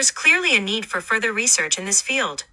There's clearly a need for further research in this field.